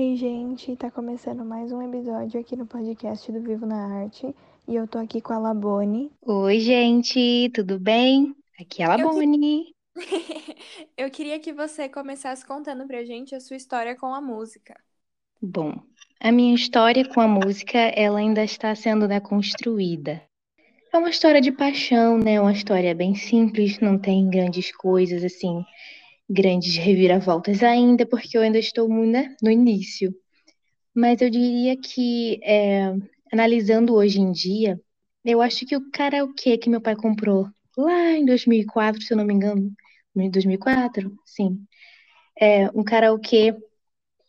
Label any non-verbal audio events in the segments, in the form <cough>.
Oi, gente, tá começando mais um episódio aqui no podcast do Vivo na Arte e eu tô aqui com a Labone. Oi, gente, tudo bem? Aqui é a Labone. <laughs> Eu queria que você começasse contando pra gente a sua história com a música. Bom, a minha história com a música, ela ainda está sendo né, construída. É uma história de paixão, né? Uma história bem simples, não tem grandes coisas assim, grandes reviravoltas ainda, porque eu ainda estou né, no início. Mas eu diria que, é, analisando hoje em dia, eu acho que o karaokê que meu pai comprou lá em 2004, se eu não me engano, em 2004, sim, é um karaokê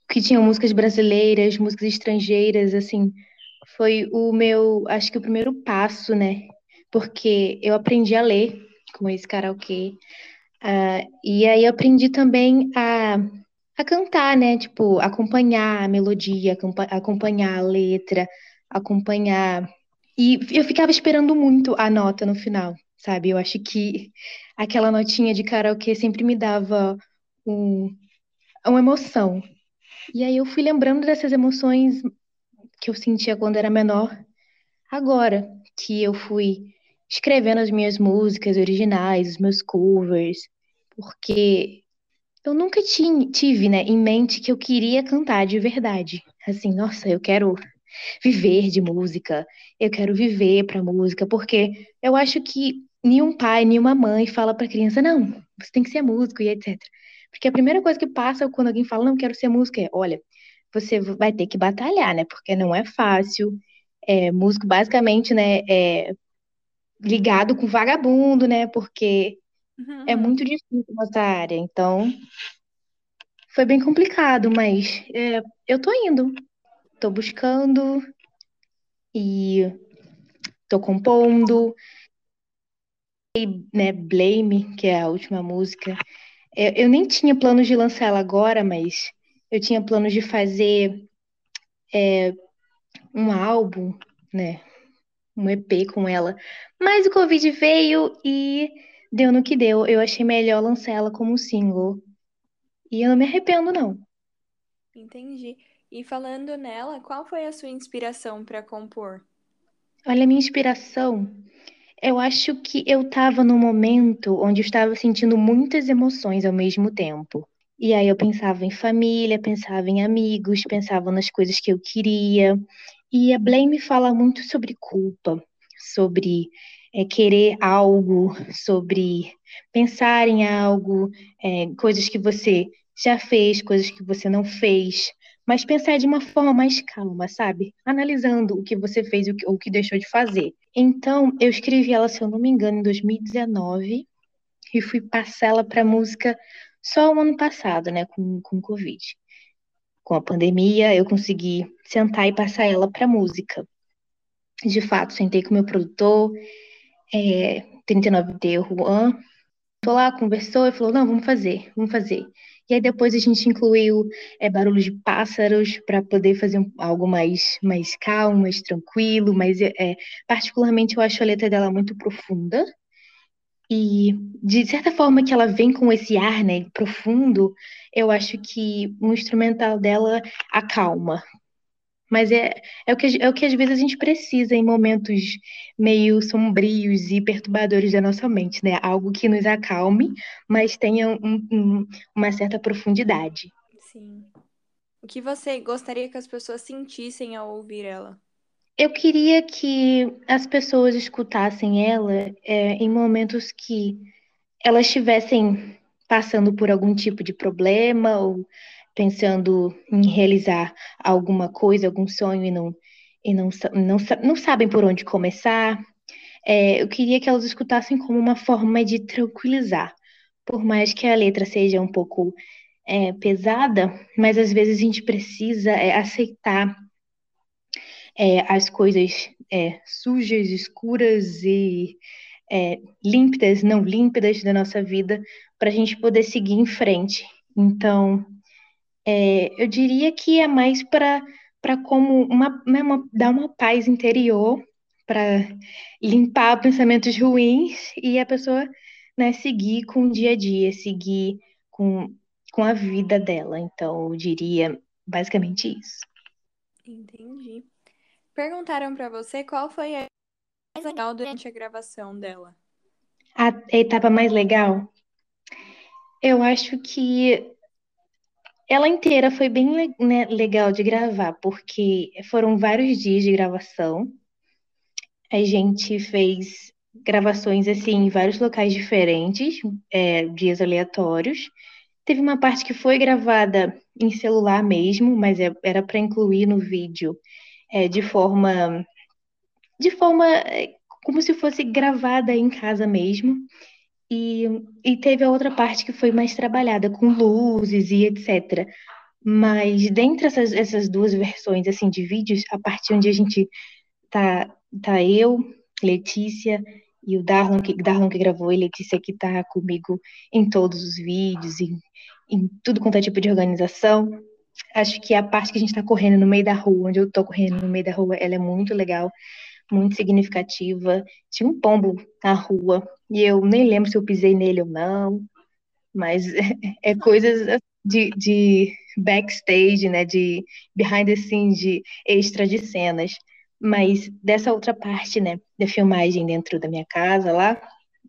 que tinha músicas brasileiras, músicas estrangeiras, assim, foi o meu, acho que o primeiro passo, né? Porque eu aprendi a ler com esse karaokê, uh, e aí eu aprendi também a, a cantar, né? Tipo, acompanhar a melodia, acompanhar a letra, acompanhar. E eu ficava esperando muito a nota no final, sabe? Eu acho que aquela notinha de karaokê sempre me dava um, uma emoção. E aí eu fui lembrando dessas emoções que eu sentia quando era menor, agora que eu fui escrevendo as minhas músicas originais, os meus covers, porque eu nunca tive, né, em mente que eu queria cantar de verdade. Assim, nossa, eu quero viver de música, eu quero viver para música, porque eu acho que nenhum pai, nenhuma mãe fala para criança, não, você tem que ser músico e etc. Porque a primeira coisa que passa quando alguém fala, não quero ser músico, é, olha, você vai ter que batalhar, né? Porque não é fácil. É, músico, basicamente, né, é ligado com vagabundo, né? Porque uhum. é muito difícil nossa área. Então, foi bem complicado, mas é, eu tô indo. Tô buscando e tô compondo. E, né, Blame, que é a última música. Eu, eu nem tinha planos de lançar ela agora, mas eu tinha planos de fazer é, um álbum, né? Um EP com ela. Mas o Covid veio e deu no que deu. Eu achei melhor lançar ela como single. E eu não me arrependo, não. Entendi. E falando nela, qual foi a sua inspiração para compor? Olha, a minha inspiração, eu acho que eu estava num momento onde eu estava sentindo muitas emoções ao mesmo tempo. E aí eu pensava em família, pensava em amigos, pensava nas coisas que eu queria. E a Blame fala muito sobre culpa, sobre é, querer algo, sobre pensar em algo, é, coisas que você já fez, coisas que você não fez, mas pensar de uma forma mais calma, sabe? Analisando o que você fez e o que deixou de fazer. Então, eu escrevi ela, se eu não me engano, em 2019 e fui passar ela para música só o ano passado, né, com, com Covid. Com a pandemia, eu consegui sentar e passar ela para música. De fato, sentei com meu produtor, é, 39D, Juan, tô lá, conversou e falou, não, vamos fazer, vamos fazer. E aí depois a gente incluiu é, barulho de pássaros para poder fazer algo mais, mais calmo, mais tranquilo, mas é, particularmente eu acho a letra dela muito profunda, e de certa forma que ela vem com esse ar, né, profundo, eu acho que o instrumental dela acalma. Mas é, é, o que, é o que às vezes a gente precisa em momentos meio sombrios e perturbadores da nossa mente, né? Algo que nos acalme, mas tenha um, um, uma certa profundidade. Sim. O que você gostaria que as pessoas sentissem ao ouvir ela? Eu queria que as pessoas escutassem ela é, em momentos que elas estivessem passando por algum tipo de problema ou pensando em realizar alguma coisa, algum sonho e não, e não, não, não sabem por onde começar. É, eu queria que elas escutassem como uma forma de tranquilizar, por mais que a letra seja um pouco é, pesada, mas às vezes a gente precisa é, aceitar é, as coisas é, sujas, escuras e é, límpidas, não límpidas da nossa vida, para a gente poder seguir em frente. Então, é, eu diria que é mais para para como uma, né, uma, dar uma paz interior para limpar pensamentos ruins e a pessoa né, seguir com o dia a dia, seguir com, com a vida dela. Então, eu diria basicamente isso. Entendi. Perguntaram para você qual foi a mais legal durante a gravação dela. A etapa mais legal? Eu acho que ela inteira foi bem né, legal de gravar, porque foram vários dias de gravação. A gente fez gravações assim em vários locais diferentes, é, dias aleatórios. Teve uma parte que foi gravada em celular mesmo, mas é, era para incluir no vídeo é, de forma de forma é, como se fosse gravada em casa mesmo. E, e teve a outra parte que foi mais trabalhada com luzes e etc. Mas dentre essas, essas duas versões assim de vídeos, a parte onde a gente tá, tá eu, Letícia e o Darlon que, Darlon que gravou e Letícia que tá comigo em todos os vídeos, em, em tudo quanto é tipo de organização. Acho que a parte que a gente está correndo no meio da rua, onde eu estou correndo no meio da rua, ela é muito legal, muito significativa. Tinha um pombo na rua, e eu nem lembro se eu pisei nele ou não, mas é, <laughs> é coisas de, de backstage, né, de behind the scenes, de extra de cenas. Mas dessa outra parte, né, da filmagem dentro da minha casa lá,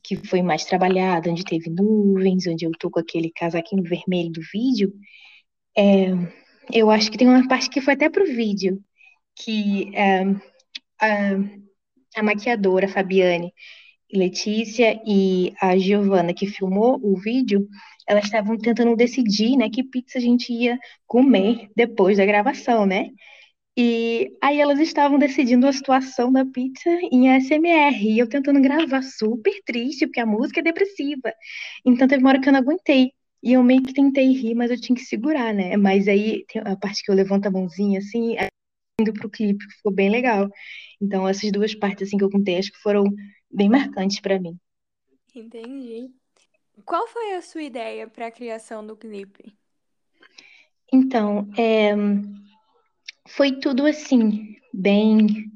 que foi mais trabalhada, onde teve nuvens, onde eu tô com aquele casaquinho vermelho do vídeo, é, eu acho que tem uma parte que foi até pro vídeo, que é, a, a maquiadora Fabiane, Letícia e a Giovana, que filmou o vídeo, elas estavam tentando decidir, né, que pizza a gente ia comer depois da gravação, né? E aí elas estavam decidindo a situação da pizza em ASMR, e eu tentando gravar super triste, porque a música é depressiva. Então teve uma hora que eu não aguentei. E eu meio que tentei rir, mas eu tinha que segurar, né? Mas aí tem a parte que eu levanto a mãozinha assim, indo pro clipe, ficou bem legal. Então essas duas partes assim que eu contei, acho que foram bem marcantes para mim. Entendi. Qual foi a sua ideia para a criação do clipe? Então, é, foi tudo assim, bem,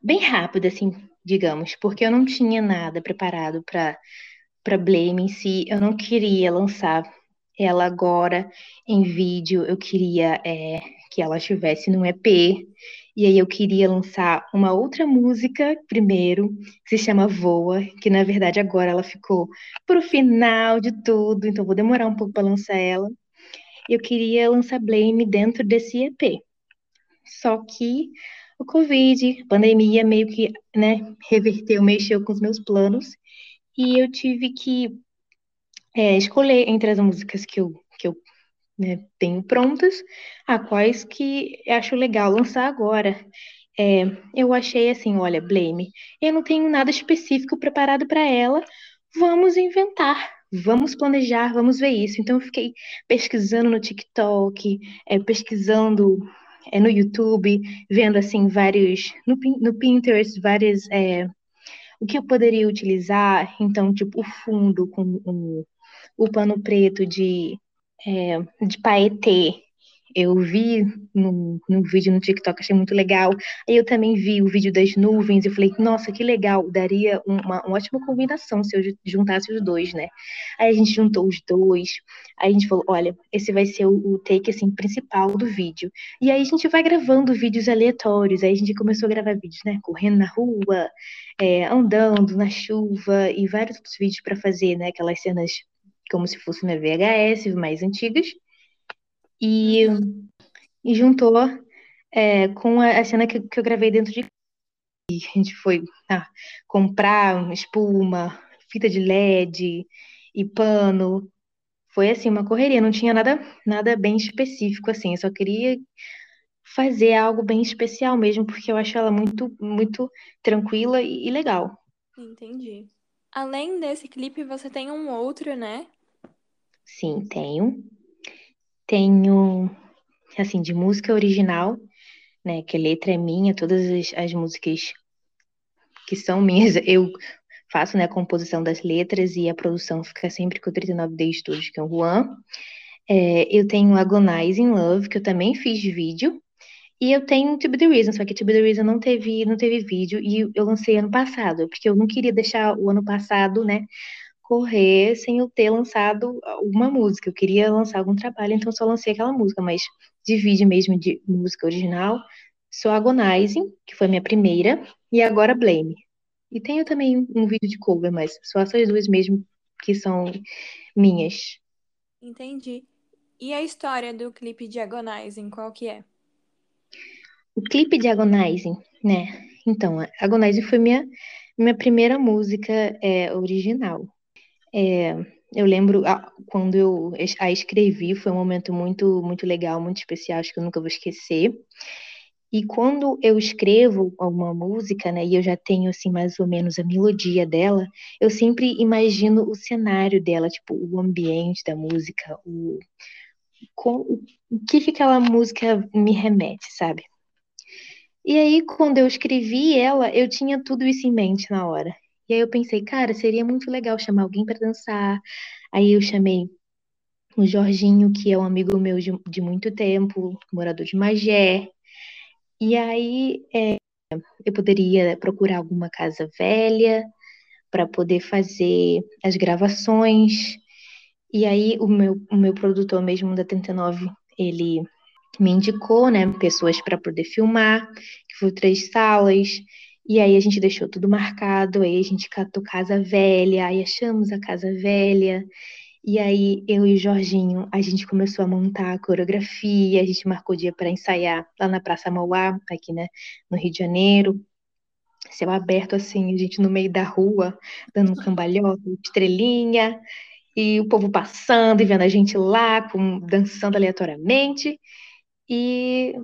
bem rápido, assim, digamos, porque eu não tinha nada preparado para para Blame em si. Eu não queria lançar ela agora em vídeo. Eu queria é, que ela estivesse num EP. E aí eu queria lançar uma outra música primeiro, que se chama Voa, que na verdade agora ela ficou pro final de tudo, então vou demorar um pouco para lançar ela. Eu queria lançar Blame dentro desse EP. Só que o Covid, pandemia meio que, né, reverteu, mexeu com os meus planos e eu tive que é, escolher entre as músicas que eu, que eu né, tenho prontas, a quais que acho legal lançar agora. É, eu achei assim, olha, Blame, eu não tenho nada específico preparado para ela, vamos inventar, vamos planejar, vamos ver isso. Então eu fiquei pesquisando no TikTok, é, pesquisando é, no YouTube, vendo assim vários, no, no Pinterest, várias, é, o que eu poderia utilizar, então tipo o fundo com o, o pano preto de é, de paetê. Eu vi no, no vídeo no TikTok, achei muito legal. Aí eu também vi o vídeo das nuvens e falei, nossa, que legal, daria uma, uma ótima combinação se eu juntasse os dois, né? Aí a gente juntou os dois, aí a gente falou, olha, esse vai ser o, o take, assim, principal do vídeo. E aí a gente vai gravando vídeos aleatórios, aí a gente começou a gravar vídeos, né, correndo na rua, é, andando na chuva e vários outros vídeos para fazer, né, aquelas cenas como se fosse uma VHS mais antigas, e, e juntou é, com a, a cena que, que, eu gravei dentro de e a gente foi ah, comprar espuma, fita de LED e pano. Foi assim uma correria, não tinha nada nada bem específico assim, eu só queria fazer algo bem especial mesmo, porque eu acho ela muito muito tranquila e, e legal. Entendi. Além desse clipe, você tem um outro, né? Sim, tenho. Tenho, assim, de música original, né? Que a letra é minha, todas as, as músicas que são minhas, <laughs> eu faço né, a composição das letras e a produção fica sempre com o 39D Studios, que é o Juan. É, eu tenho Agonizing Love, que eu também fiz vídeo. E eu tenho To Be The Reason, só que To Be The Reason não teve, não teve vídeo e eu lancei ano passado, porque eu não queria deixar o ano passado, né, correr sem eu ter lançado uma música. Eu queria lançar algum trabalho, então só lancei aquela música, mas de vídeo mesmo de música original, sou Agonizing, que foi minha primeira, e agora Blame. E tenho também um vídeo de cover, mas só essas duas mesmo que são minhas. Entendi. E a história do clipe de Agonizing, qual que é? O clipe de Agonizing, né? Então, Agonizing foi minha, minha primeira música é, original. É, eu lembro ah, quando eu a escrevi, foi um momento muito, muito legal, muito especial, acho que eu nunca vou esquecer. E quando eu escrevo alguma música, né, e eu já tenho assim mais ou menos a melodia dela, eu sempre imagino o cenário dela, tipo o ambiente da música, o com, o que que aquela música me remete, sabe? E aí quando eu escrevi ela, eu tinha tudo isso em mente na hora. E aí eu pensei, cara, seria muito legal chamar alguém para dançar. Aí eu chamei o Jorginho, que é um amigo meu de, de muito tempo, morador de Magé. E aí é, eu poderia procurar alguma casa velha para poder fazer as gravações. E aí o meu, o meu produtor mesmo da 39, ele me indicou, né, pessoas para poder filmar, que foi três salas. E aí a gente deixou tudo marcado, aí a gente catou casa velha, aí achamos a casa velha. E aí eu e o Jorginho, a gente começou a montar a coreografia, a gente marcou dia para ensaiar lá na Praça Mauá, aqui, né, no Rio de Janeiro. Céu aberto assim, a gente no meio da rua, dando um cambalhota, estrelinha, e o povo passando e vendo a gente lá, com, dançando aleatoriamente. E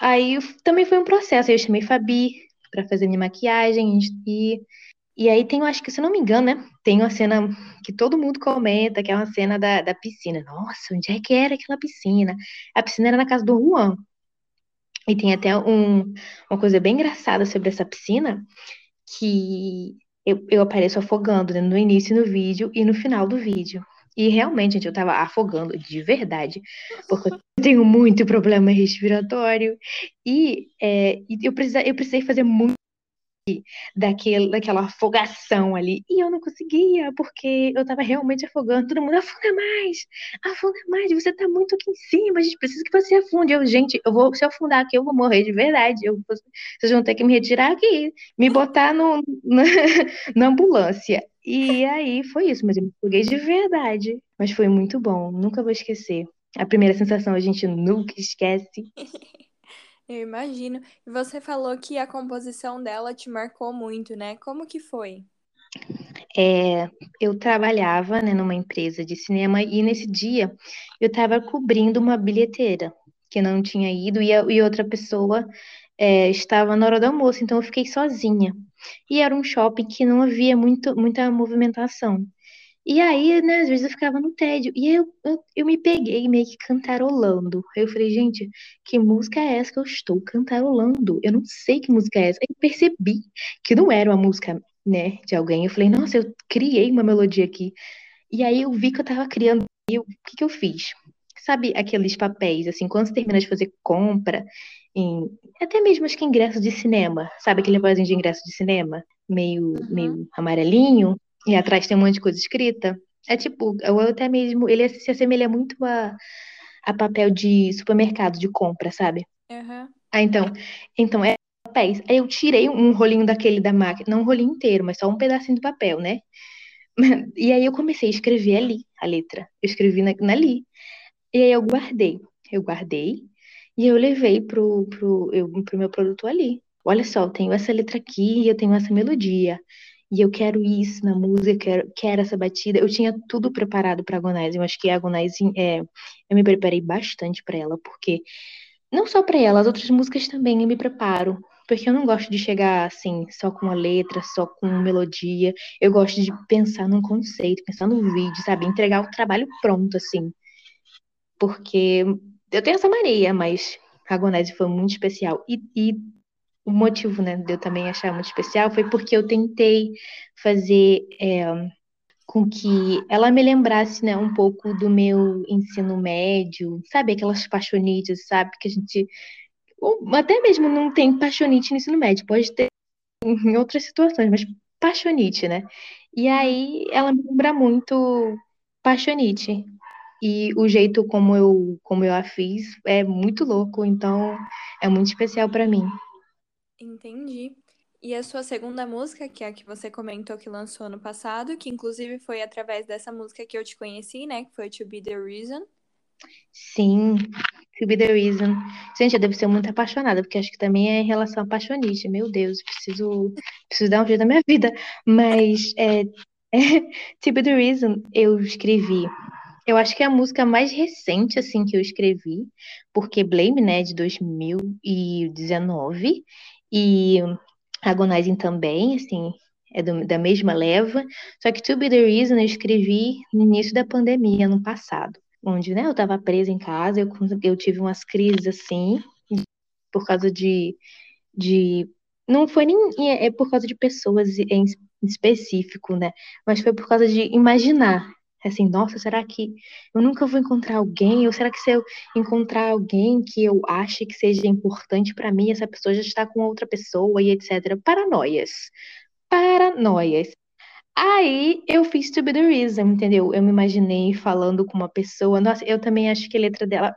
aí também foi um processo. Eu chamei Fabi para fazer minha maquiagem e e aí tem, eu acho que, se não me engano, né? Tem uma cena que todo mundo comenta, que é uma cena da, da piscina. Nossa, onde é que era aquela piscina? A piscina era na casa do Juan. E tem até um, uma coisa bem engraçada sobre essa piscina, que eu, eu apareço afogando né, no início do vídeo e no final do vídeo. E realmente, gente, eu tava afogando de verdade, porque <laughs> eu tenho muito problema respiratório e é, eu, precisa, eu precisei fazer muito daquele, daquela afogação ali. E eu não conseguia, porque eu tava realmente afogando. Todo mundo, afunda mais, afunda mais, você tá muito aqui em cima, a gente precisa que você afunde. Eu, gente, eu vou se afundar aqui, eu vou morrer de verdade. Eu, vocês vão ter que me retirar aqui, me botar no, <laughs> na, na ambulância. E aí foi isso, mas eu me afoguei de verdade. Mas foi muito bom, nunca vou esquecer. A primeira sensação a gente nunca esquece. <laughs> Eu imagino. E você falou que a composição dela te marcou muito, né? Como que foi? É, eu trabalhava né, numa empresa de cinema e nesse dia eu estava cobrindo uma bilheteira que não tinha ido e, a, e outra pessoa é, estava na hora do almoço, então eu fiquei sozinha. E era um shopping que não havia muito, muita movimentação. E aí, né, às vezes eu ficava no tédio. E eu, eu, eu me peguei meio que cantarolando. Aí eu falei, gente, que música é essa que eu estou cantarolando? Eu não sei que música é essa. Aí eu percebi que não era uma música, né, de alguém. Eu falei, nossa, eu criei uma melodia aqui. E aí eu vi que eu tava criando. E o que que eu fiz? Sabe aqueles papéis, assim, quando você termina de fazer compra, em, até mesmo acho que ingresso de cinema, sabe aquele papelzinho de ingresso de cinema? Meio, uhum. meio amarelinho. E atrás tem um monte de coisa escrita. É tipo, ou até mesmo, ele se assemelha muito a, a papel de supermercado, de compra, sabe? Uhum. Ah, então, então é papéis. Aí eu tirei um rolinho daquele da máquina, não um rolinho inteiro, mas só um pedacinho do papel, né? <laughs> E aí eu comecei a escrever ali a letra. Eu escrevi na, ali. E aí eu guardei. Eu guardei e eu levei pro, pro, eu, pro meu produtor ali. Olha só, eu tenho essa letra aqui, eu tenho essa melodia e eu quero isso na música, quero, quero essa batida. Eu tinha tudo preparado para Agonize. Eu acho que a Agonize, é, eu me preparei bastante para ela, porque não só para ela, as outras músicas também eu me preparo. Porque eu não gosto de chegar assim, só com a letra, só com melodia. Eu gosto de pensar num conceito, pensar no vídeo, sabe? Entregar o trabalho pronto, assim. Porque eu tenho essa mania, mas a Agonize foi muito especial. E, e o motivo, né, de eu também achar muito especial foi porque eu tentei fazer é, com que ela me lembrasse, né, um pouco do meu ensino médio, sabe, aquelas paixonites, sabe, que a gente até mesmo não tem paixonite no ensino médio, pode ter em outras situações, mas Paixonite, né? E aí ela me lembra muito Paixonite. E o jeito como eu, como eu a fiz é muito louco, então é muito especial para mim. Entendi. E a sua segunda música, que é a que você comentou que lançou ano passado, que inclusive foi através dessa música que eu te conheci, né? Que foi To Be The Reason. Sim, To Be The Reason. Gente, eu devo ser muito apaixonada, porque acho que também é em relação a apaixonite. Meu Deus, preciso, preciso dar um jeito na minha vida. Mas é, é, <laughs> To Be The Reason eu escrevi eu acho que é a música mais recente, assim, que eu escrevi, porque Blame, né, de 2019, e Agonizing também, assim, é do, da mesma leva. Só que To Be The Reason eu escrevi no início da pandemia, no passado, onde, né, eu estava presa em casa, eu, eu tive umas crises, assim, por causa de, de não foi nem é, é por causa de pessoas em específico, né? Mas foi por causa de imaginar assim, nossa, será que eu nunca vou encontrar alguém? Ou será que se eu encontrar alguém que eu ache que seja importante para mim, essa pessoa já está com outra pessoa e etc. Paranoias. Paranoias. Aí eu fiz To Be The Reason, entendeu? Eu me imaginei falando com uma pessoa. Nossa, eu também acho que a letra dela.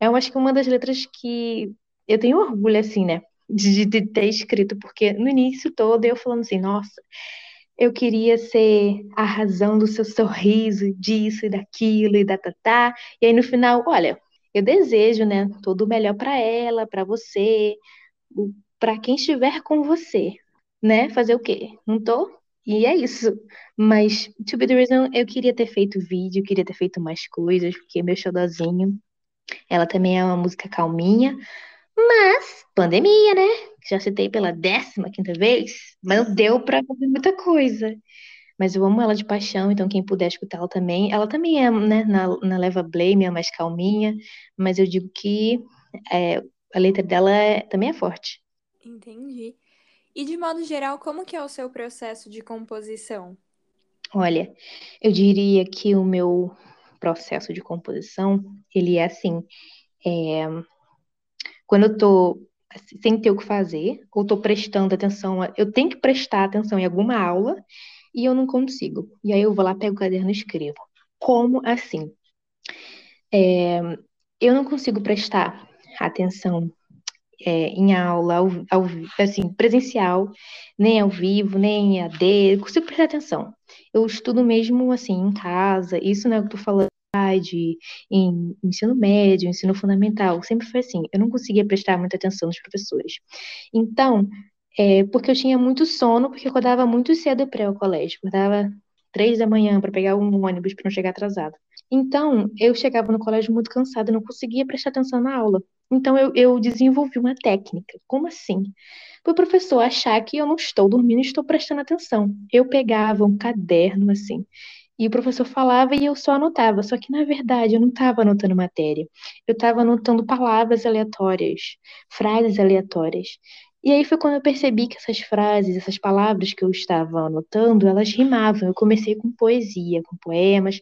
Eu acho que uma das letras que eu tenho orgulho, assim, né? De, de ter escrito, porque no início todo eu falando assim, nossa, eu queria ser a razão do seu sorriso, disso e daquilo e da tatá. E aí no final, olha, eu desejo, né, todo o melhor para ela, para você, para quem estiver com você, né? Fazer o quê? Não tô? E é isso. Mas, to be the reason, eu queria ter feito vídeo, queria ter feito mais coisas, porque meu xodózinho, ela também é uma música calminha, mas, pandemia, né? Já citei pela décima quinta vez, mas não deu pra fazer muita coisa. Mas eu amo ela de paixão, então quem puder escutar ela também. Ela também é, né, na, na Leva Blame, é mais calminha, mas eu digo que é, a letra dela é, também é forte. Entendi. E de modo geral, como que é o seu processo de composição? Olha, eu diria que o meu processo de composição, ele é assim, é, quando eu tô sem ter o que fazer, ou tô prestando atenção, a, eu tenho que prestar atenção em alguma aula e eu não consigo. E aí eu vou lá, pego o caderno e escrevo. Como assim? É, eu não consigo prestar atenção é, em aula, ao, ao, assim, presencial, nem ao vivo, nem em AD, eu consigo prestar atenção. Eu estudo mesmo, assim, em casa, isso não é o que eu tô falando em ensino médio, ensino fundamental, sempre foi assim. Eu não conseguia prestar muita atenção nos professores. Então, é, porque eu tinha muito sono, porque eu acordava muito cedo para ao colégio, acordava três da manhã para pegar um ônibus para não chegar atrasado. Então, eu chegava no colégio muito cansada, não conseguia prestar atenção na aula. Então, eu, eu desenvolvi uma técnica. Como assim? Para o professor achar que eu não estou dormindo, estou prestando atenção. Eu pegava um caderno assim e o professor falava e eu só anotava. Só que, na verdade, eu não estava anotando matéria. Eu estava anotando palavras aleatórias, frases aleatórias. E aí foi quando eu percebi que essas frases, essas palavras que eu estava anotando, elas rimavam. Eu comecei com poesia, com poemas.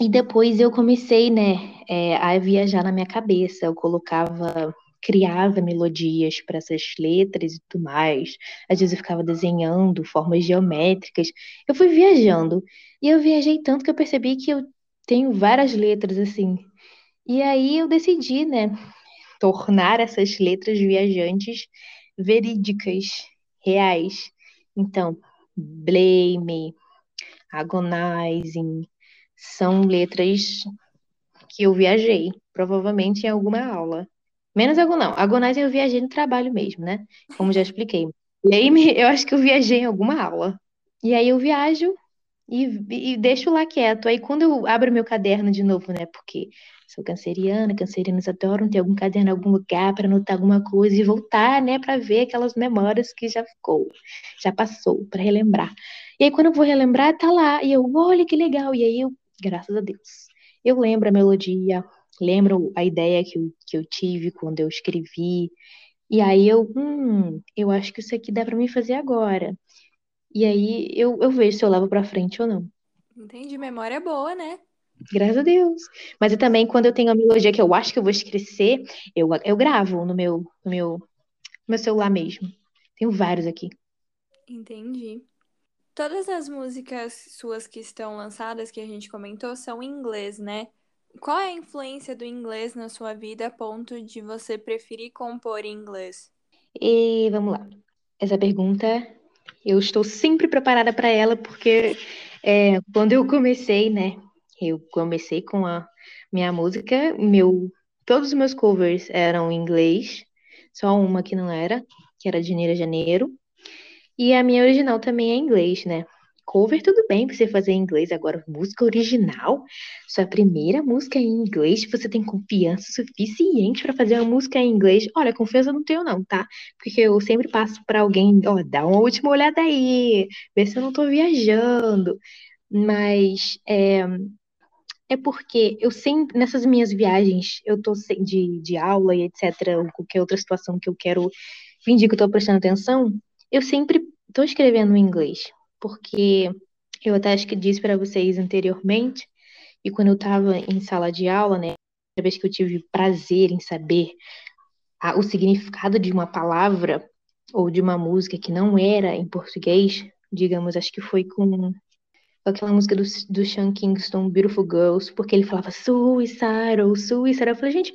E depois eu comecei, né, é, a viajar na minha cabeça. Eu colocava criava melodias para essas letras e tudo mais. Às vezes eu ficava desenhando formas geométricas. Eu fui viajando. E eu viajei tanto que eu percebi que eu tenho várias letras assim. E aí eu decidi, né, tornar essas letras viajantes verídicas, reais. Então, blame, agonizing, são letras que eu viajei, provavelmente em alguma aula. Menos não. Agonize eu viajei no trabalho mesmo, né? Como já expliquei. Blame, eu acho que eu viajei em alguma aula. E aí eu viajo e, e deixo lá quieto. Aí quando eu abro meu caderno de novo, né? Porque sou canceriana, cancerianos adoram ter algum caderno em algum lugar para anotar alguma coisa e voltar, né, para ver aquelas memórias que já ficou, já passou, para relembrar. E aí quando eu vou relembrar, tá lá, e eu, olha que legal, e aí eu, graças a Deus, eu lembro a melodia, lembro a ideia que eu, que eu tive quando eu escrevi, e aí eu, hum, eu acho que isso aqui dá para mim fazer agora. E aí eu, eu vejo se eu levo pra frente ou não. Entendi, memória boa, né? Graças a Deus. Mas eu também, quando eu tenho a melodia que eu acho que eu vou esquecer, eu, eu gravo no meu, no meu, no meu celular mesmo. Tenho vários aqui. Entendi. Todas as músicas suas que estão lançadas, que a gente comentou, são em inglês, né? Qual é a influência do inglês na sua vida a ponto de você preferir compor em inglês? E vamos lá. Essa pergunta eu estou sempre preparada para ela, porque é, quando eu comecei, né? Eu comecei com a minha música, meu, todos os meus covers eram em inglês, só uma que não era, que era de Janeiro a Janeiro. E a minha original também é em inglês, né? Cover, tudo bem você fazer em inglês. Agora, música original, sua primeira música em inglês, você tem confiança suficiente para fazer uma música em inglês. Olha, confiança não tenho, não, tá? Porque eu sempre passo para alguém, ó, dá uma última olhada aí, vê se eu não tô viajando. Mas é, é porque eu sempre, nessas minhas viagens, eu tô de, de aula e etc., ou qualquer outra situação que eu quero fingir que eu tô prestando atenção, eu sempre tô escrevendo em inglês porque eu até acho que disse para vocês anteriormente, e quando eu estava em sala de aula, né, a vez que eu tive prazer em saber a, o significado de uma palavra ou de uma música que não era em português, digamos, acho que foi com aquela música do, do Sean Kingston, Beautiful Girls, porque ele falava suicide ou suicide. Eu falei, gente,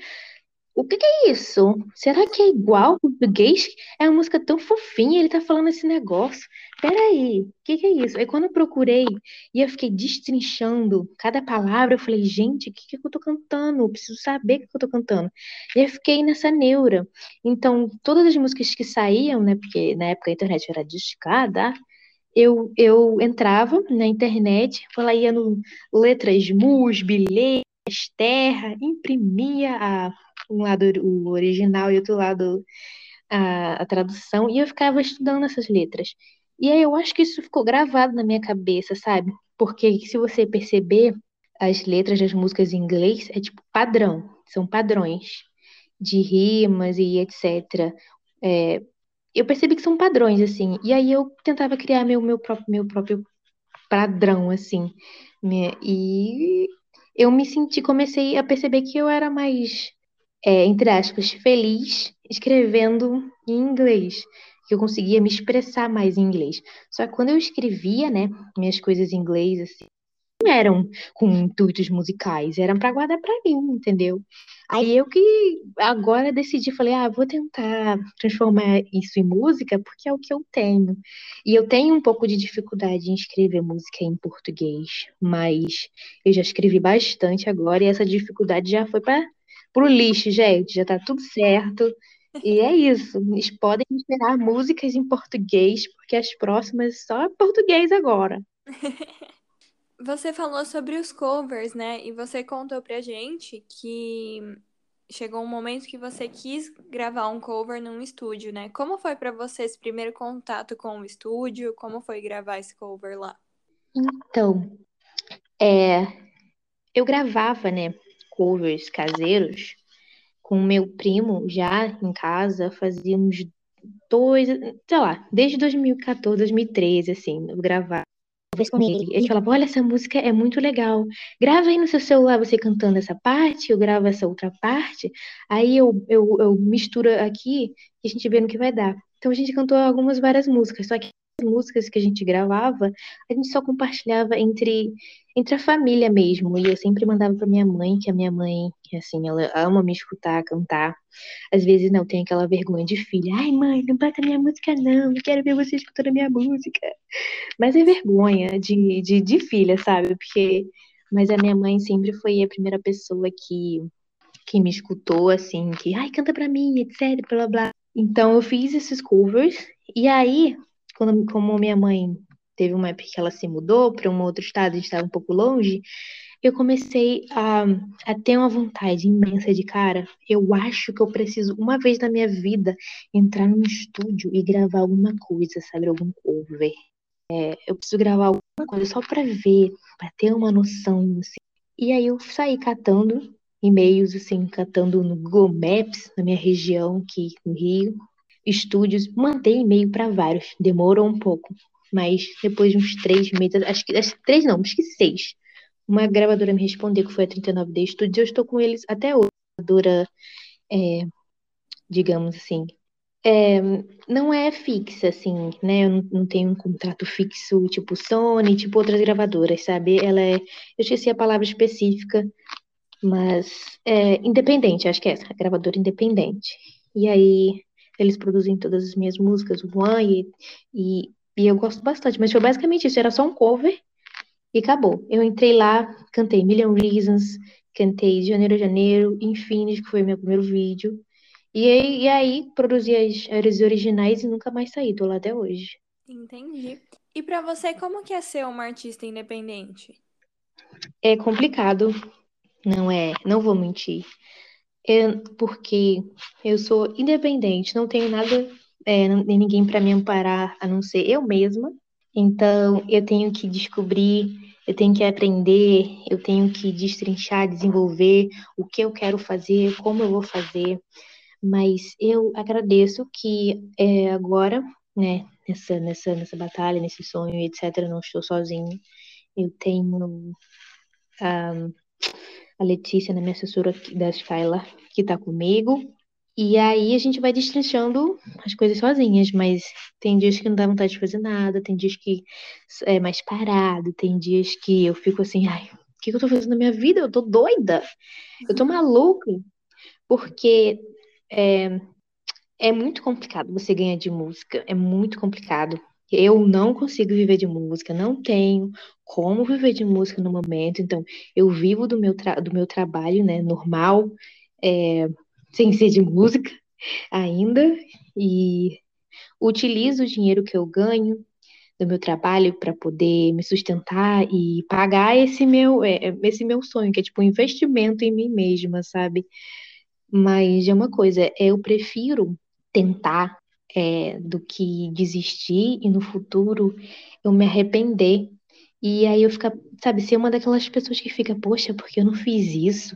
o que, que, é isso? Será que é igual ao português? É uma música tão fofinha, ele tá falando esse negócio. Peraí, o que, que, é isso? Aí quando eu procurei e eu fiquei destrinchando cada palavra, eu falei, gente, o que, que, eu tô cantando? Eu preciso saber o que eu tô cantando. E eu fiquei nessa neura. Então, todas as músicas que saíam, né? Porque na época a internet era discada, eu, eu entrava na internet, lá ia no Letras Mus, Bilhetes, Terra, imprimia a um lado o original e outro lado a, a tradução, e eu ficava estudando essas letras. E aí eu acho que isso ficou gravado na minha cabeça, sabe? Porque se você perceber, as letras das músicas em inglês é tipo padrão, são padrões de rimas e etc. É, eu percebi que são padrões, assim, e aí eu tentava criar meu, meu, próprio, meu próprio padrão, assim, e eu me senti, comecei a perceber que eu era mais é, entre aspas, feliz escrevendo em inglês, que eu conseguia me expressar mais em inglês. Só que quando eu escrevia, né, minhas coisas em inglês, assim, não eram com intuitos musicais, eram para guardar para mim, entendeu? Aí eu que agora decidi, falei, ah, vou tentar transformar isso em música, porque é o que eu tenho. E eu tenho um pouco de dificuldade em escrever música em português, mas eu já escrevi bastante agora e essa dificuldade já foi para pro lixo, gente. Já tá tudo certo. E é isso. Eles podem esperar músicas em português, porque as próximas só português agora. <laughs> Você falou sobre os covers, né? E você contou pra gente que chegou um momento que você quis gravar um cover num estúdio, né? Como foi para você esse primeiro contato com o estúdio? Como foi gravar esse cover lá? Então, é, eu gravava, né? Covers caseiros com meu primo já em casa, fazíamos dois, sei lá, desde 2014, 2013, assim, com ele. Ele falava, olha, essa música é muito legal. Grava aí no seu celular você cantando essa parte, eu gravo essa outra parte, aí eu, eu, eu misturo aqui e a gente vê no que vai dar. Então a gente cantou algumas várias músicas, só que músicas que a gente gravava, a gente só compartilhava entre, entre a família mesmo. E eu sempre mandava para minha mãe, que a minha mãe, assim, ela ama me escutar, cantar. Às vezes não tem aquela vergonha de filha. Ai, mãe, não bota minha música, não. Eu quero ver você escutando a minha música. Mas é vergonha de, de, de filha, sabe? Porque. Mas a minha mãe sempre foi a primeira pessoa que, que me escutou, assim, que, ai, canta pra mim, etc, blá blá. Então eu fiz esses covers, e aí quando, como minha mãe teve uma época que ela se mudou para um outro estado, a gente estava um pouco longe, eu comecei a, a ter uma vontade imensa de, cara, eu acho que eu preciso, uma vez na minha vida, entrar num estúdio e gravar alguma coisa, sabe? Algum cover. É, eu preciso gravar alguma coisa só para ver, para ter uma noção, assim. E aí eu saí catando e-mails, assim, catando no Google Maps, na minha região aqui no Rio, estúdios, mandei e-mail para vários, demorou um pouco, mas depois de uns três meses, acho que acho, três não, acho que seis, uma gravadora me respondeu que foi a 39D Studios, eu estou com eles até hoje, gravadora, é, digamos assim, é, não é fixa, assim, né? Eu não, não, tenho um contrato fixo, tipo Sony, tipo outras gravadoras, sabe? Ela é, eu esqueci a palavra específica, mas é independente, acho que é essa, gravadora independente. E aí eles produzem todas as minhas músicas, o One, e, e, e eu gosto bastante, mas foi basicamente isso, era só um cover e acabou. Eu entrei lá, cantei Million Reasons, cantei Janeiro a Janeiro, Infinity, que foi meu primeiro vídeo. E aí, e aí produzi as, as originais e nunca mais saí, tô lá até hoje. Entendi. E para você, como que é ser uma artista independente? É complicado, não é, não vou mentir. É porque eu sou independente, não tenho nada, é, nem ninguém para me amparar a não ser eu mesma. Então, eu tenho que descobrir, eu tenho que aprender, eu tenho que destrinchar, desenvolver o que eu quero fazer, como eu vou fazer. Mas eu agradeço que é, agora, né, nessa, nessa, nessa batalha, nesse sonho, etc., eu não estou sozinha. Eu tenho a, a Letícia, né, minha assessora da Skylar, que está comigo. E aí a gente vai destrinchando as coisas sozinhas, mas tem dias que não dá vontade de fazer nada, tem dias que é mais parado, tem dias que eu fico assim, ai, o que eu tô fazendo na minha vida? Eu tô doida, eu tô maluca, porque é, é muito complicado você ganhar de música, é muito complicado. Eu não consigo viver de música, não tenho como viver de música no momento, então eu vivo do meu, do meu trabalho, né, normal, é, sem ser de música ainda, e utilizo o dinheiro que eu ganho do meu trabalho para poder me sustentar e pagar esse meu, é, esse meu sonho, que é tipo um investimento em mim mesma, sabe? Mas é uma coisa, eu prefiro tentar é, do que desistir e no futuro eu me arrepender. E aí eu ficar, sabe, ser uma daquelas pessoas que fica, poxa, porque eu não fiz isso?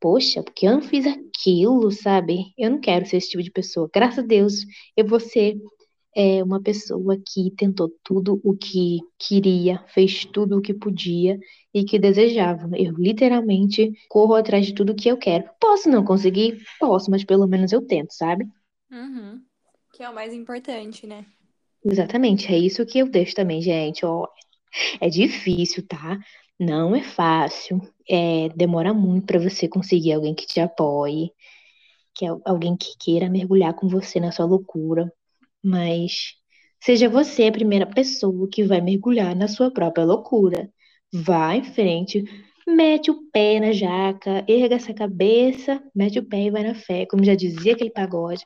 Poxa, porque eu não fiz aquilo, sabe? Eu não quero ser esse tipo de pessoa. Graças a Deus, eu vou ser é, uma pessoa que tentou tudo o que queria, fez tudo o que podia e que desejava. Eu literalmente corro atrás de tudo que eu quero. Posso não conseguir? Posso, mas pelo menos eu tento, sabe? Uhum. Que é o mais importante, né? Exatamente, é isso que eu deixo também, gente. Ó, é difícil, tá? Não é fácil. É, demora muito para você conseguir alguém que te apoie, que é alguém que queira mergulhar com você na sua loucura. Mas seja você a primeira pessoa que vai mergulhar na sua própria loucura. Vá em frente, mete o pé na jaca, erga essa cabeça, mete o pé e vai na fé, como já dizia aquele pagode.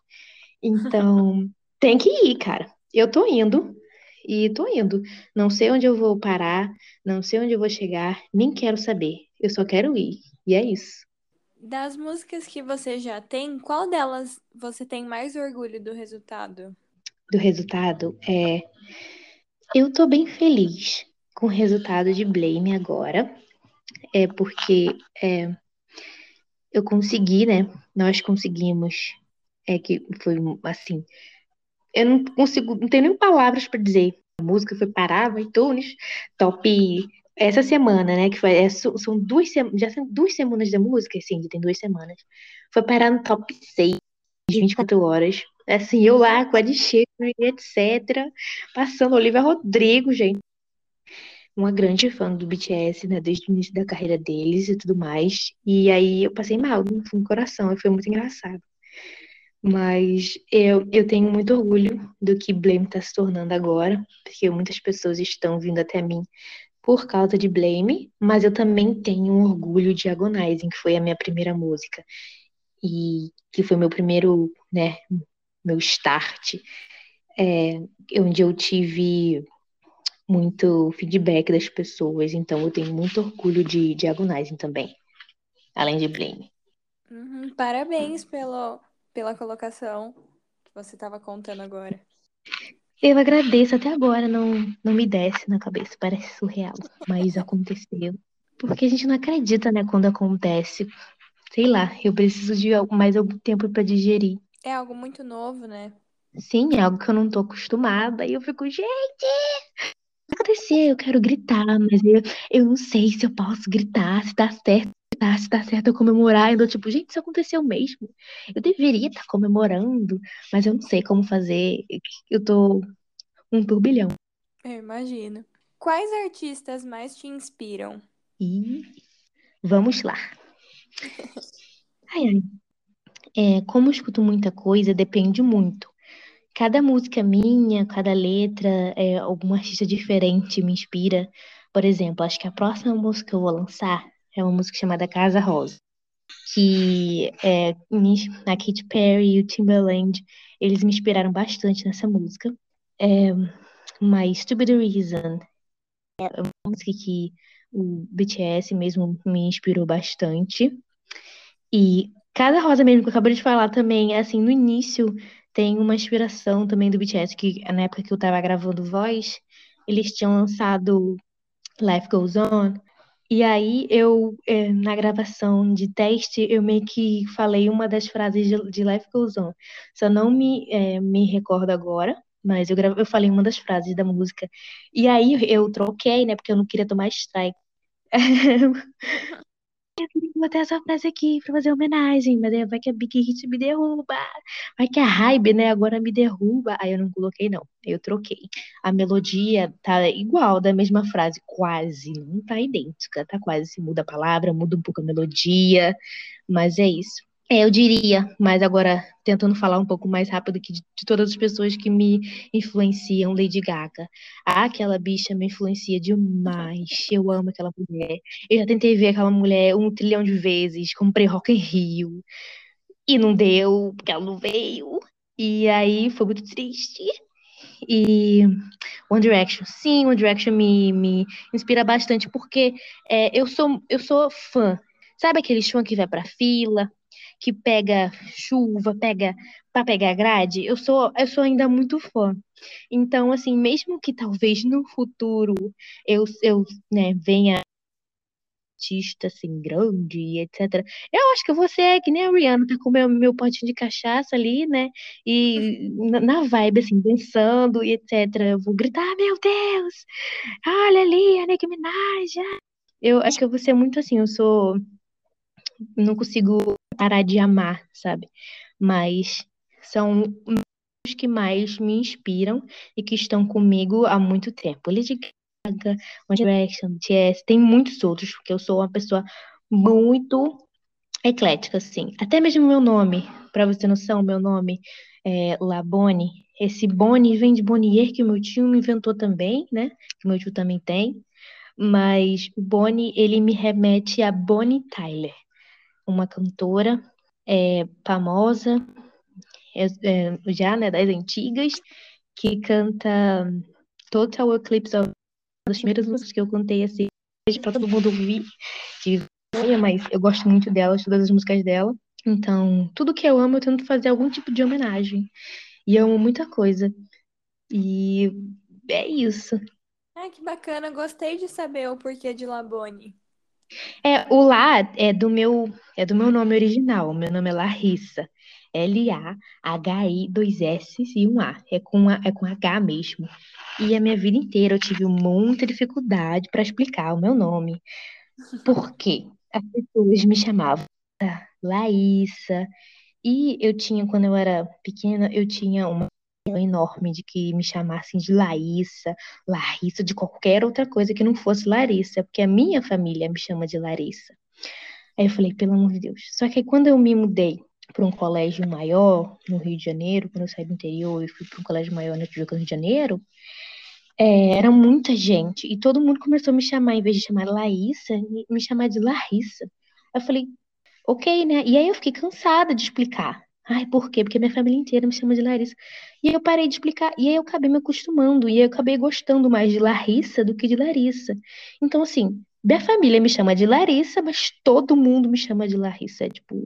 Então, tem que ir, cara. Eu tô indo e tô indo. Não sei onde eu vou parar, não sei onde eu vou chegar, nem quero saber. Eu só quero ir. E é isso. Das músicas que você já tem, qual delas você tem mais orgulho do resultado? Do resultado é eu tô bem feliz com o resultado de Blame agora. É porque é, eu consegui, né? Nós conseguimos é que foi assim. Eu não consigo, não tenho nem palavras para dizer. A música foi parar iTunes, top essa semana, né? Que foi, é, são duas já são duas semanas da música, assim, tem duas semanas. Foi parar no top 6 de 24 horas. Assim, eu lá com a de etc. Passando Olivia Rodrigo, gente. Uma grande fã do BTS, né? Desde o início da carreira deles e tudo mais. E aí eu passei mal no coração, e foi muito engraçado. Mas eu, eu tenho muito orgulho do que Blame está se tornando agora, porque muitas pessoas estão vindo até mim por causa de Blame, mas eu também tenho um orgulho de Agonizing, que foi a minha primeira música, e que foi meu primeiro, né, meu start, é, onde eu tive muito feedback das pessoas, então eu tenho muito orgulho de, de Agonizing também, além de Blame. Uhum, parabéns pelo, pela colocação que você estava contando agora. Eu agradeço até agora, não, não me desce na cabeça, parece surreal, mas aconteceu. Porque a gente não acredita, né, quando acontece. Sei lá, eu preciso de mais algum tempo para digerir. É algo muito novo, né? Sim, é algo que eu não tô acostumada. E eu fico, gente, acontecer, eu quero gritar, mas eu, eu não sei se eu posso gritar, se dá certo tá, se tá certo eu comemorar. Eu tipo, gente, isso aconteceu mesmo. Eu deveria estar tá comemorando, mas eu não sei como fazer. Eu tô um turbilhão. Eu imagino. Quais artistas mais te inspiram? E vamos lá. <laughs> Ai, ai. É, como eu escuto muita coisa, depende muito. Cada música minha, cada letra, é, algum artista diferente me inspira. Por exemplo, acho que a próxima música que eu vou lançar é uma música chamada Casa Rosa, que é, a Katy Perry e o Timbaland, eles me inspiraram bastante nessa música. É, My Stupid Reason é uma música que o BTS mesmo me inspirou bastante. E cada rosa mesmo que eu acabei de falar também, assim, no início tem uma inspiração também do BTS, que na época que eu tava gravando voz, eles tinham lançado Life Goes On. E aí eu, é, na gravação de teste, eu meio que falei uma das frases de, de Life Goes On. Só não me, é, me recordo agora, mas eu, grave, eu falei uma das frases da música. E aí eu troquei, né? Porque eu não queria tomar strike. <laughs> botar essa frase aqui pra fazer homenagem, mas vai que a Big Hit me derruba. Vai que a Hype, né, agora me derruba. Aí eu não coloquei, não. Eu troquei. A melodia tá igual da mesma frase, quase. Não tá idêntica, tá quase. Se muda a palavra, muda um pouco a melodia, mas é isso. É, eu diria, mas agora tentando falar um pouco mais rápido que de, de, todas as pessoas que me influenciam, Lady Gaga. Ah, aquela bicha me influencia demais. Eu amo aquela mulher. Eu já tentei ver aquela mulher um trilhão de vezes, comprei Rock in Rio e não deu, porque ela não veio. E aí foi muito triste. E One Direction, sim, One Direction me, me inspira bastante, porque é, eu, sou, eu sou fã. Sabe aquele fã que vai pra fila, que pega chuva, pega para pegar grade, eu sou eu sou ainda muito fã. Então, assim, mesmo que talvez no futuro eu, eu né, venha artista assim grande, etc. Eu acho que vou ser que nem a Rihanna, tá com meu meu potinho de cachaça ali, né? E <laughs> na, na vibe assim, dançando e etc. Eu vou gritar, meu Deus! Olha ali, a Nicki Minaj. Ah! Eu acho que eu vou ser muito assim, eu sou não consigo parar de amar, sabe? Mas são os que mais me inspiram e que estão comigo há muito tempo. Lady Gaga, One Direction, BTS, tem muitos outros, porque eu sou uma pessoa muito eclética, assim. Até mesmo meu nome, para você ter noção, meu nome é Labone. Esse Bonnie vem de Bonnier, que o meu tio me inventou também, né? Que meu tio também tem. Mas o Bonnie, ele me remete a Bonnie Tyler uma cantora é, famosa, é, é, já né, das antigas, que canta Total Eclipse of das primeiras músicas que eu cantei assim, para todo mundo ouvir, de mas eu gosto muito dela, de todas as músicas dela. Então, tudo que eu amo, eu tento fazer algum tipo de homenagem. E eu amo muita coisa. E é isso. Ah, que bacana. Gostei de saber o porquê de Labone. É, o lá é do meu é do meu nome original. Meu nome é Larissa. L-A-H-I, dois S e um A. É com, a, é com H mesmo. E a minha vida inteira eu tive muita dificuldade para explicar o meu nome. Por quê? As pessoas me chamavam Laísa. E eu tinha, quando eu era pequena, eu tinha uma enorme de que me chamassem de Laísa, Larissa, de qualquer outra coisa que não fosse Larissa, porque a minha família me chama de Larissa. Aí eu falei, pelo amor de Deus. Só que aí, quando eu me mudei para um colégio maior no Rio de Janeiro, quando eu saí do interior e fui para um colégio maior no Rio de Janeiro, é, era muita gente e todo mundo começou a me chamar, em vez de chamar Laísa, me chamar de Larissa. Eu falei, ok, né? E aí eu fiquei cansada de explicar. Ai, por quê? Porque minha família inteira me chama de Larissa. E aí eu parei de explicar. E aí eu acabei me acostumando. E aí eu acabei gostando mais de Larissa do que de Larissa. Então, assim, minha família me chama de Larissa, mas todo mundo me chama de Larissa. É, tipo,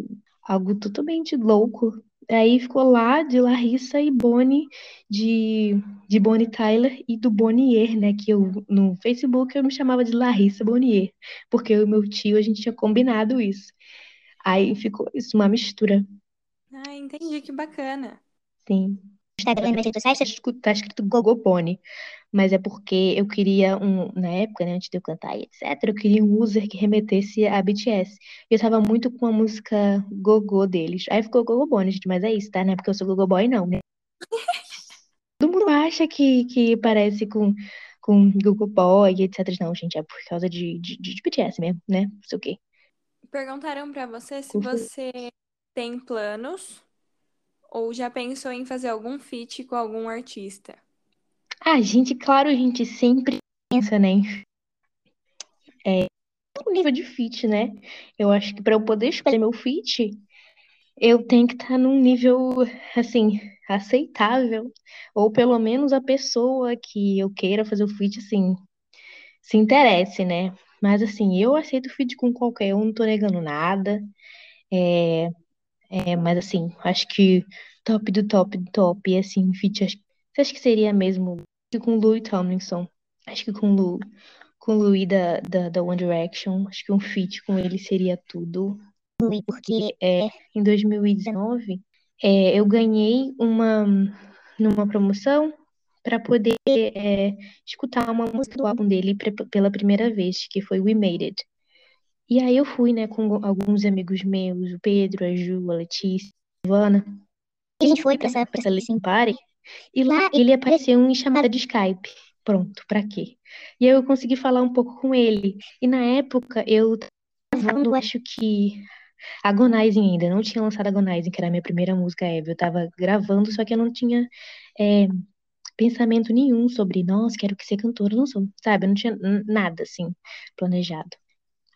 algo totalmente louco. Aí ficou lá de Larissa e Bonnie, de, de Bonnie Tyler e do Bonnier, né? Que eu, no Facebook eu me chamava de Larissa Bonnier. Porque o meu tio, a gente tinha combinado isso. Aí ficou isso, uma mistura. Ah, entendi, que bacana. Sim. Instagram, nas redes sociais, tá escrito Gogopone. Mas é porque eu queria um, na época, né, antes de eu cantar e etc, eu queria um user que remetesse a BTS. E eu tava muito com a música Gogô deles. Aí ficou Gogopone, gente, mas é isso, tá? Não é porque eu sou Gogoboy, não, né? <laughs> Todo mundo acha que, que parece com, com Google Boy, etc. Não, gente, é por causa de, de, de BTS mesmo, né? Não sei o quê. Perguntaram pra você se você tem planos ou já pensou em fazer algum feat com algum artista? Ah, gente, claro, a gente sempre pensa, né? É um nível de feat, né? Eu acho que para eu poder escolher meu feat, eu tenho que estar tá num nível, assim, aceitável. Ou pelo menos a pessoa que eu queira fazer o feat, assim, se interesse, né? Mas, assim, eu aceito feat com qualquer um, não tô negando nada. É, é, mas, assim, acho que top do top do top, e, assim, feat, acho, você acha que seria mesmo com Louis Tomlinson? Acho que com Lu, com Louis da, da, da One Direction, acho que um feat com ele seria tudo porque é, em 2019 é, eu ganhei uma numa promoção para poder é, escutar uma música do álbum dele pela primeira vez, que foi We Made It. E aí eu fui, né, com alguns amigos meus, o Pedro, a Ju, a Letícia, a Ivana. E a gente foi para essa, pra essa listening party. E lá ele apareceu em chamada de Skype. Pronto, para quê? E aí eu consegui falar um pouco com ele. E na época eu gravando, acho que Agonizing ainda, não tinha lançado Agonizing, que era a minha primeira música ever. Eu tava gravando, só que eu não tinha é, pensamento nenhum sobre, nossa, quero que ser cantora, não sou, sabe? Eu não tinha nada, assim, planejado.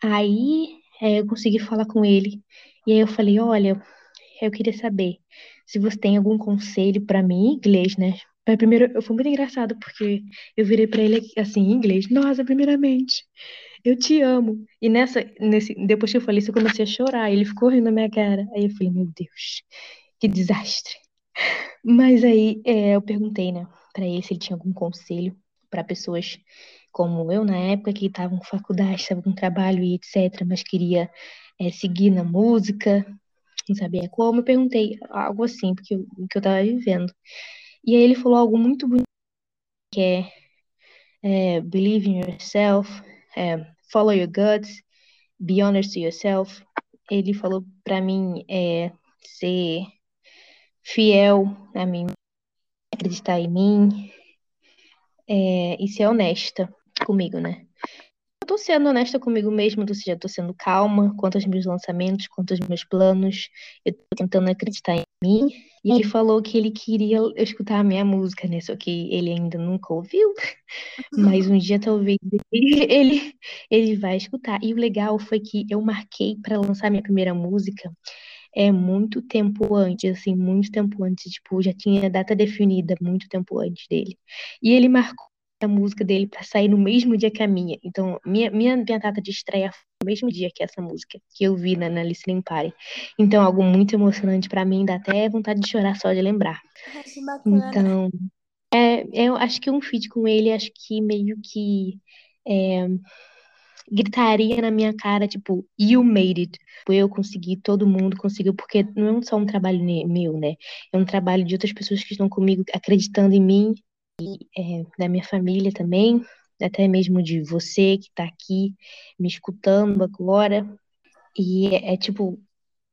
Aí é, eu consegui falar com ele, e aí eu falei, olha, eu queria saber se você tem algum conselho para mim em inglês, né? Primeiro, eu fui muito engraçado, porque eu virei para ele assim, em inglês, nossa, primeiramente, eu te amo. E nessa, nesse, depois que eu falei isso, eu comecei a chorar. Ele ficou rindo na minha cara. Aí eu falei, meu Deus, que desastre. Mas aí é, eu perguntei, né, pra ele se ele tinha algum conselho para pessoas como eu na época que estavam com faculdade, estavam com trabalho e etc, mas queria é, seguir na música, não sabia como. Eu perguntei algo assim, porque o que eu tava vivendo. E aí ele falou algo muito bonito, que é, é believe in yourself, é, follow your guts, be honest to yourself. Ele falou para mim é, ser fiel a mim, acreditar em mim é, e ser honesta comigo, né? Eu tô sendo honesta comigo mesma, ou seja, tô sendo calma quanto aos meus lançamentos, quanto aos meus planos. Eu tô tentando acreditar em mim. E ele falou que ele queria escutar a minha música, né? Só que ele ainda nunca ouviu. <laughs> Mas um dia talvez ele, ele, ele vai escutar. E o legal foi que eu marquei para lançar minha primeira música é muito tempo antes, assim, muito tempo antes, tipo, já tinha data definida muito tempo antes dele. E ele marcou a música dele para sair no mesmo dia que a minha. Então, minha, minha, minha data de estreia foi no mesmo dia que essa música, que eu vi na, na Listening Party. Então, algo muito emocionante para mim, dá até vontade de chorar só de lembrar. Ai, que bacana. Então, é, eu acho que um feat com ele, acho que meio que é, gritaria na minha cara, tipo, you made it. Tipo, eu consegui, todo mundo conseguiu, porque não é só um trabalho meu, né? É um trabalho de outras pessoas que estão comigo, acreditando em mim, é, da minha família também, até mesmo de você que está aqui me escutando agora. E é, é tipo,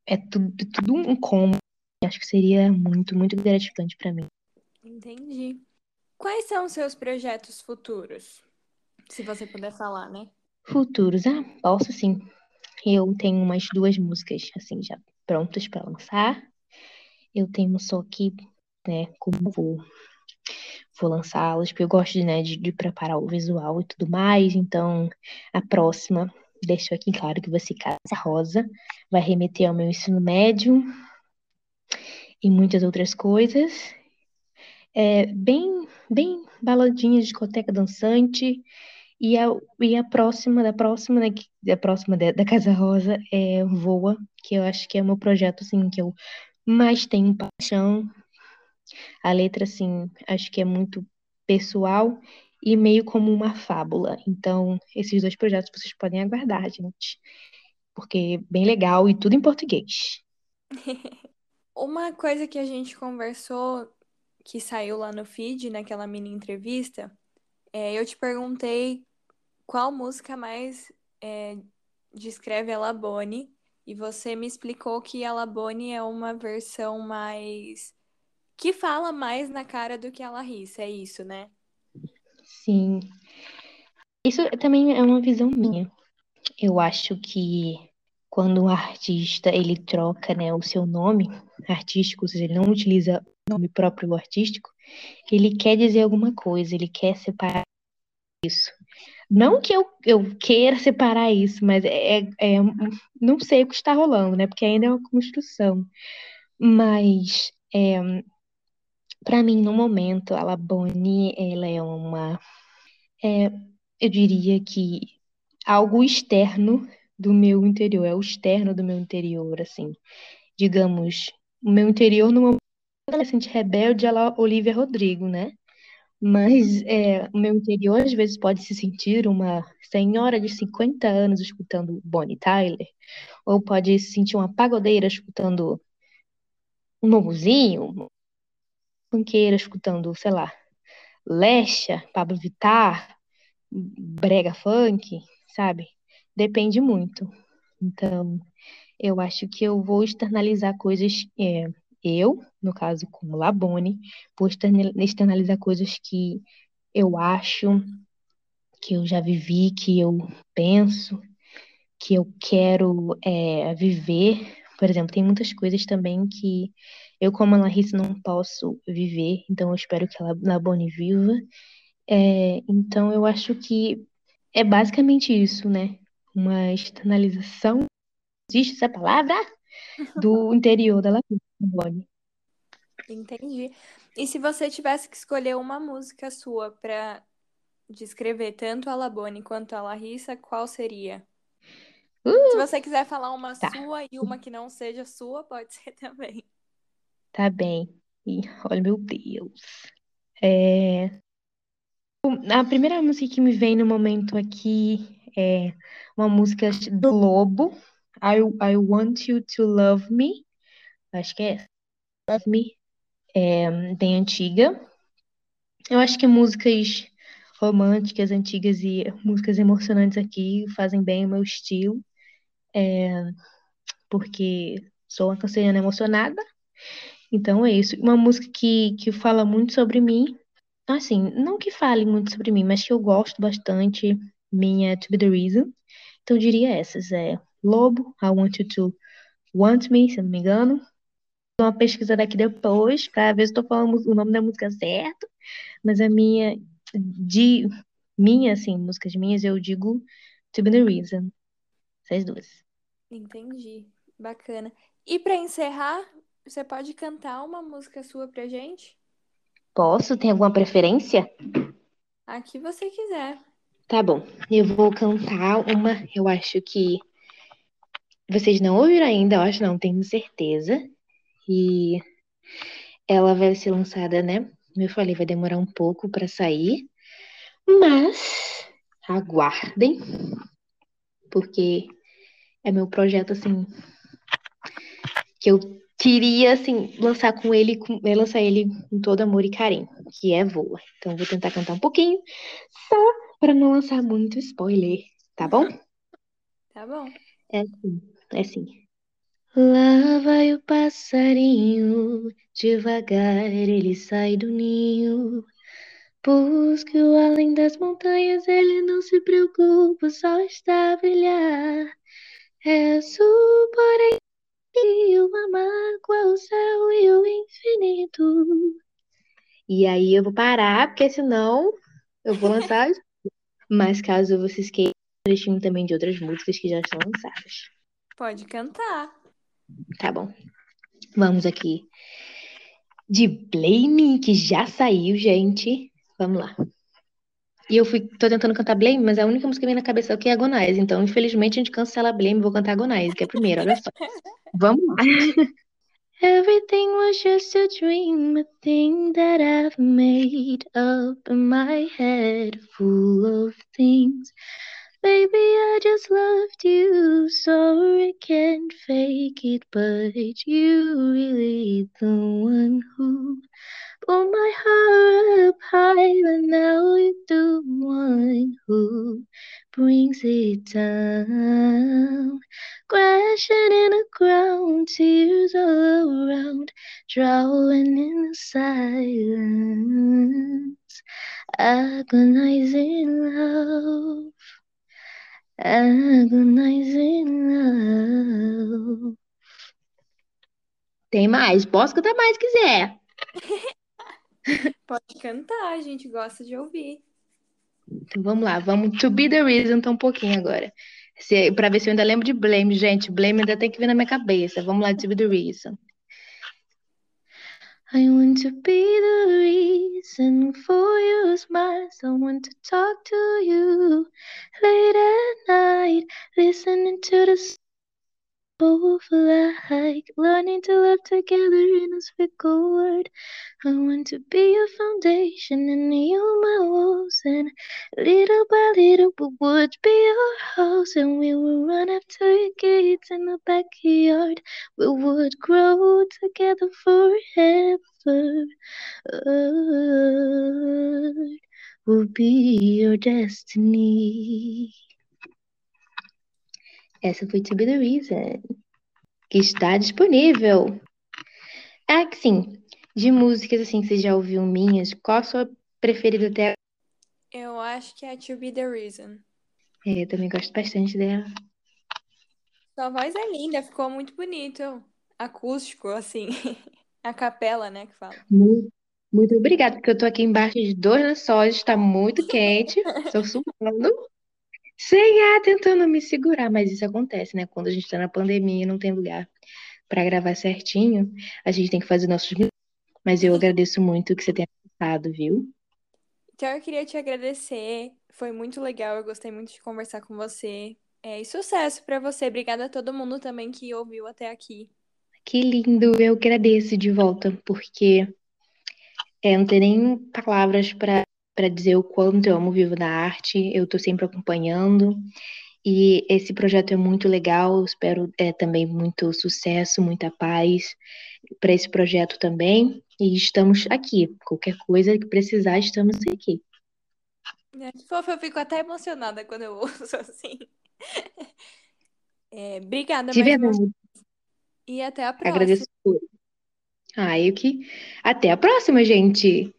é tudo, tudo um combo. Acho que seria muito, muito gratificante para mim. Entendi. Quais são os seus projetos futuros? Se você puder falar, né? Futuros, ah, posso sim. Eu tenho umas duas músicas, assim, já prontas para lançar. Eu tenho só que, né, como vou, vou lançá-las, porque eu gosto, né, de, de preparar o visual e tudo mais. Então, a próxima, deixo aqui claro que vai ser Casa Rosa, vai remeter ao meu ensino médio e muitas outras coisas. É bem, bem baladinha de discoteca dançante e a, e a próxima, da próxima, né, da próxima da, da Casa Rosa é Voa, que eu acho que é o meu projeto, assim, que eu mais tenho paixão. A letra, assim, acho que é muito pessoal e meio como uma fábula. Então, esses dois projetos vocês podem aguardar, gente. Porque é bem legal e tudo em português. <laughs> Uma coisa que a gente conversou que saiu lá no feed, naquela mini entrevista, é, eu te perguntei qual música mais é, descreve a Labone e você me explicou que a Labone é uma versão mais que fala mais na cara do que a Larissa, é isso, né? Sim. Isso também é uma visão minha. Eu acho que quando um artista ele troca, né, o seu nome artístico, ou seja, ele não utiliza o nome próprio artístico, ele quer dizer alguma coisa, ele quer separar isso. Não que eu, eu queira separar isso, mas é, é, é não sei o que está rolando, né? Porque ainda é uma construção. Mas é, para mim, no momento, a Labone, ela é uma, é, eu diria que algo externo do meu interior, é o externo do meu interior, assim. Digamos, o meu interior numa adolescente rebelde, ela Olivia Rodrigo, né? Mas é, o meu interior às vezes pode se sentir uma senhora de 50 anos escutando Bonnie Tyler, ou pode se sentir uma pagodeira escutando um novozinho, funkeira escutando, sei lá, Lesha, Pablo Vittar, brega funk, sabe? Depende muito. Então, eu acho que eu vou externalizar coisas é, eu, no caso, como Labone, por externalizar coisas que eu acho, que eu já vivi, que eu penso, que eu quero é, viver. Por exemplo, tem muitas coisas também que eu, como a Larissa, não posso viver, então eu espero que a Labone viva. É, então, eu acho que é basicamente isso, né? Uma externalização, existe essa palavra? <laughs> Do interior da Labone. Entendi. E se você tivesse que escolher uma música sua para descrever tanto a Labone quanto a Larissa, qual seria? Uh, se você quiser falar uma tá. sua e uma que não seja sua, pode ser também. Tá bem. E, olha, meu Deus. É... A primeira música que me vem no momento aqui é uma música do Lobo, I, I Want You to Love Me. Acho que é Love Me, é, bem antiga. Eu acho que músicas românticas, antigas e músicas emocionantes aqui fazem bem o meu estilo, é, porque sou uma canceriana emocionada. Então é isso. Uma música que, que fala muito sobre mim. Assim, não que fale muito sobre mim, mas que eu gosto bastante. Minha To Be The Reason. Então eu diria essas. É Lobo, I Want You To Want Me, se eu não me engano uma pesquisa daqui depois para ver se estou falando o nome da música certo. Mas a minha, de minha, assim, músicas minhas, eu digo To Be The Reason. Essas duas. Entendi. Bacana. E para encerrar, você pode cantar uma música sua pra gente? Posso? Tem alguma preferência? A que você quiser. Tá bom. Eu vou cantar uma, eu acho que vocês não ouviram ainda, eu acho não, tenho certeza. E ela vai ser lançada, né? Como eu falei, vai demorar um pouco para sair, mas aguardem, porque é meu projeto assim que eu queria assim lançar com ele, com, é, lançar ele com todo amor e carinho, que é Voa. Então vou tentar cantar um pouquinho, só para não lançar muito spoiler, tá bom? Tá bom. É sim, é sim. Lá vai o passarinho, devagar ele sai do ninho. Busca-o além das montanhas, ele não se preocupa, só está a brilhar. É azul, porém, e uma mágoa, o céu e o infinito. E aí eu vou parar, porque senão eu vou lançar. Mas caso vocês queiram, trechinho também de outras músicas que já estão lançadas. Pode cantar. Tá bom. Vamos aqui. De Blame, que já saiu, gente. Vamos lá. E eu fui, tô tentando cantar Blame, mas a única música que vem na cabeça aqui é Agonize. Então, infelizmente, a gente cancela Blame e vou cantar Agonize, que é a primeira, olha só. <laughs> Vamos lá. <laughs> Everything was just a dream, a thing that I've made up in my head, full of things Baby, I just loved you, so I can't fake it. But you really the one who Oh, my heart up high, but now it's the one who brings it down. Crashing in the ground, tears all around, drowning in the silence. Agonizing love, agonizing love. Tem mais? Posso cantar mais se quiser. <laughs> Pode cantar, a gente gosta de ouvir. Então vamos lá, vamos to be the reason tá um pouquinho agora. Se, pra ver se eu ainda lembro de Blame, gente. Blame ainda tem que vir na minha cabeça. Vamos lá, to be the reason. I want to be the reason for your smiles. I want to talk to you late at night, listening to the both like learning to love together in a fickle world. I want to be your foundation and you my walls, and little by little we would be your house, and we would run after your gates in the backyard. We would grow together forever. Will be your destiny. Essa foi To Be The Reason, que está disponível. Ah, sim, de músicas assim que você já ouviu minhas, qual a sua preferida até Eu acho que é To Be The Reason. É, eu também gosto bastante dela. Sua voz é linda, ficou muito bonito. Acústico, assim. <laughs> A capela, né, que fala. Muito, muito obrigada, porque eu tô aqui embaixo de dois lençóis, está muito quente, <laughs> estou suando. Sem ar, tentando me segurar, mas isso acontece, né? Quando a gente tá na pandemia e não tem lugar para gravar certinho, a gente tem que fazer nossos. Mas eu agradeço muito que você tenha passado, viu? Então eu queria te agradecer, foi muito legal, eu gostei muito de conversar com você. É, e sucesso para você. Obrigada a todo mundo também que ouviu até aqui. Que lindo, eu agradeço de volta, porque é, não tem nem palavras para para dizer o quanto eu amo Vivo da Arte, eu estou sempre acompanhando. E esse projeto é muito legal, espero é, também muito sucesso, muita paz para esse projeto também. E estamos aqui. Qualquer coisa que precisar, estamos aqui. É, fofa, eu fico até emocionada quando eu <laughs> ouço assim. É, obrigada, De verdade. E até a próxima. Agradeço. Ah, eu que. Até a próxima, gente.